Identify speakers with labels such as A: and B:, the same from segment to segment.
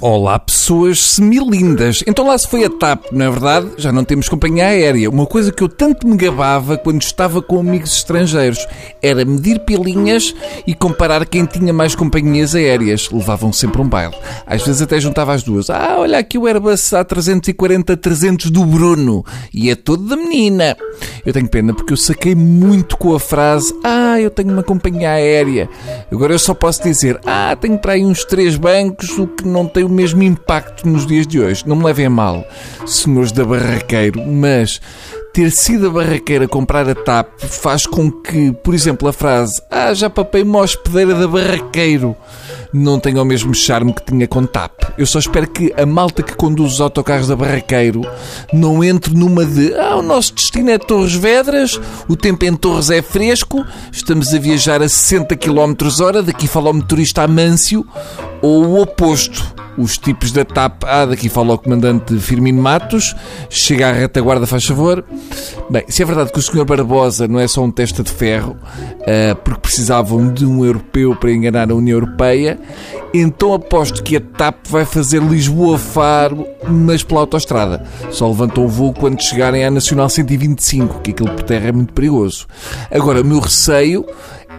A: Olá, pessoas semilindas. Então lá se foi a TAP, não é verdade? Já não temos companhia aérea. Uma coisa que eu tanto me gabava quando estava com amigos estrangeiros era medir pilinhas e comparar quem tinha mais companhias aéreas. Levavam sempre um baile. Às vezes até juntava as duas. Ah, olha aqui o Airbus A340-300 do Bruno. E é todo da menina. Eu tenho pena porque eu saquei muito com a frase Ah, eu tenho uma companhia aérea. Agora eu só posso dizer Ah, tenho para aí uns três bancos, o que não tem o mesmo impacto nos dias de hoje. Não me levem a mal, senhores da Barraqueiro, mas ter sido a barraqueira comprar a TAP faz com que, por exemplo, a frase Ah, já papei uma hospedeira da Barraqueiro não tenha o mesmo charme que tinha com TAP. Eu só espero que a malta que conduz os autocarros da Barraqueiro não entre numa de Ah, o nosso destino é Torres Vedras, o tempo em Torres é fresco, estamos a viajar a 60 km hora, daqui fala o motorista Amâncio, ou o oposto os tipos da TAP. Ah, daqui fala o comandante Firmino Matos. Chega à retaguarda, faz favor. Bem, se é verdade que o Sr. Barbosa não é só um testa de ferro, uh, porque precisavam de um europeu para enganar a União Europeia, então aposto que a TAP vai fazer Lisboa-Faro, mas pela autostrada. Só levantou o voo quando chegarem à Nacional 125, que aquilo por terra é muito perigoso. Agora, o meu receio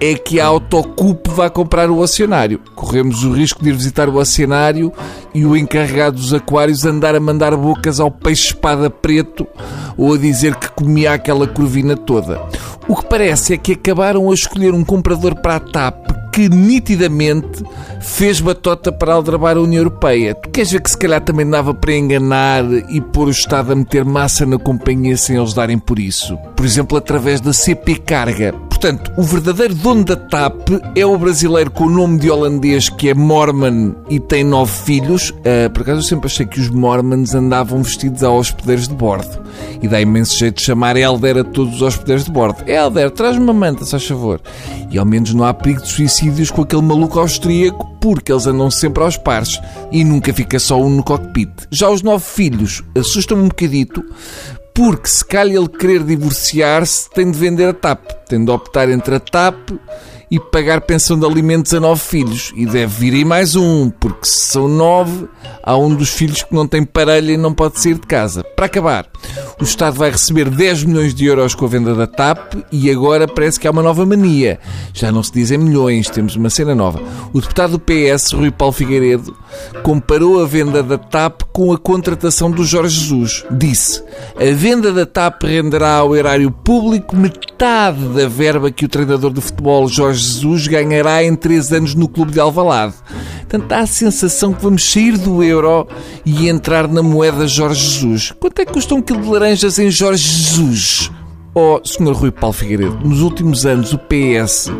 A: é que a Autocup vá comprar o oceanário. Corremos o risco de ir visitar o oceanário e o encarregado dos aquários andar a mandar bocas ao peixe-espada preto ou a dizer que comia aquela curvina toda. O que parece é que acabaram a escolher um comprador para a TAP que nitidamente fez batota para aldrabar a União Europeia. Tu queres ver que se calhar também dava para enganar e pôr o Estado a meter massa na companhia sem eles darem por isso? Por exemplo, através da CP Carga. Portanto, o verdadeiro dono da TAP é o brasileiro com o nome de holandês que é Mormon e tem nove filhos. Uh, por acaso eu sempre achei que os Mormons andavam vestidos a hospedeiros de bordo. E dá imenso jeito de chamar Helder a todos os hospedeiros de bordo. Helder, traz-me uma manta, se faz favor. E ao menos não há perigo de suicídios com aquele maluco austríaco, porque eles andam sempre aos pares e nunca fica só um no cockpit. Já os nove filhos assustam-me um bocadito, porque se calha ele querer divorciar-se, tem de vender a TAP. Tem de optar entre a TAP e pagar pensão de alimentos a nove filhos. E deve vir aí mais um, porque se são nove, há um dos filhos que não tem parelha e não pode sair de casa. Para acabar, o Estado vai receber 10 milhões de euros com a venda da TAP e agora parece que há uma nova mania. Já não se dizem milhões, temos uma cena nova. O deputado do PS, Rui Paulo Figueiredo, comparou a venda da TAP com a contratação do Jorge Jesus. Disse: a venda da TAP renderá ao erário público metade da verba que o treinador de futebol Jorge Jesus ganhará em 3 anos no clube de Alvalade. Portanto, dá a sensação que vamos sair do euro e entrar na moeda Jorge Jesus. Quanto é que custa um quilo de laranjas em Jorge Jesus? Oh, Sr. Rui Paulo Figueiredo, nos últimos anos o PS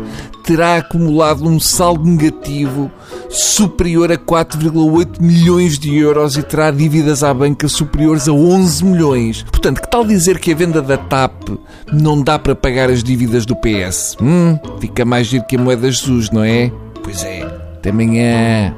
A: terá acumulado um saldo negativo superior a 4,8 milhões de euros e terá dívidas à banca superiores a 11 milhões. Portanto, que tal dizer que a venda da TAP não dá para pagar as dívidas do PS? Hum, fica mais giro que a moeda Jesus, não é? Pois é. Até amanhã.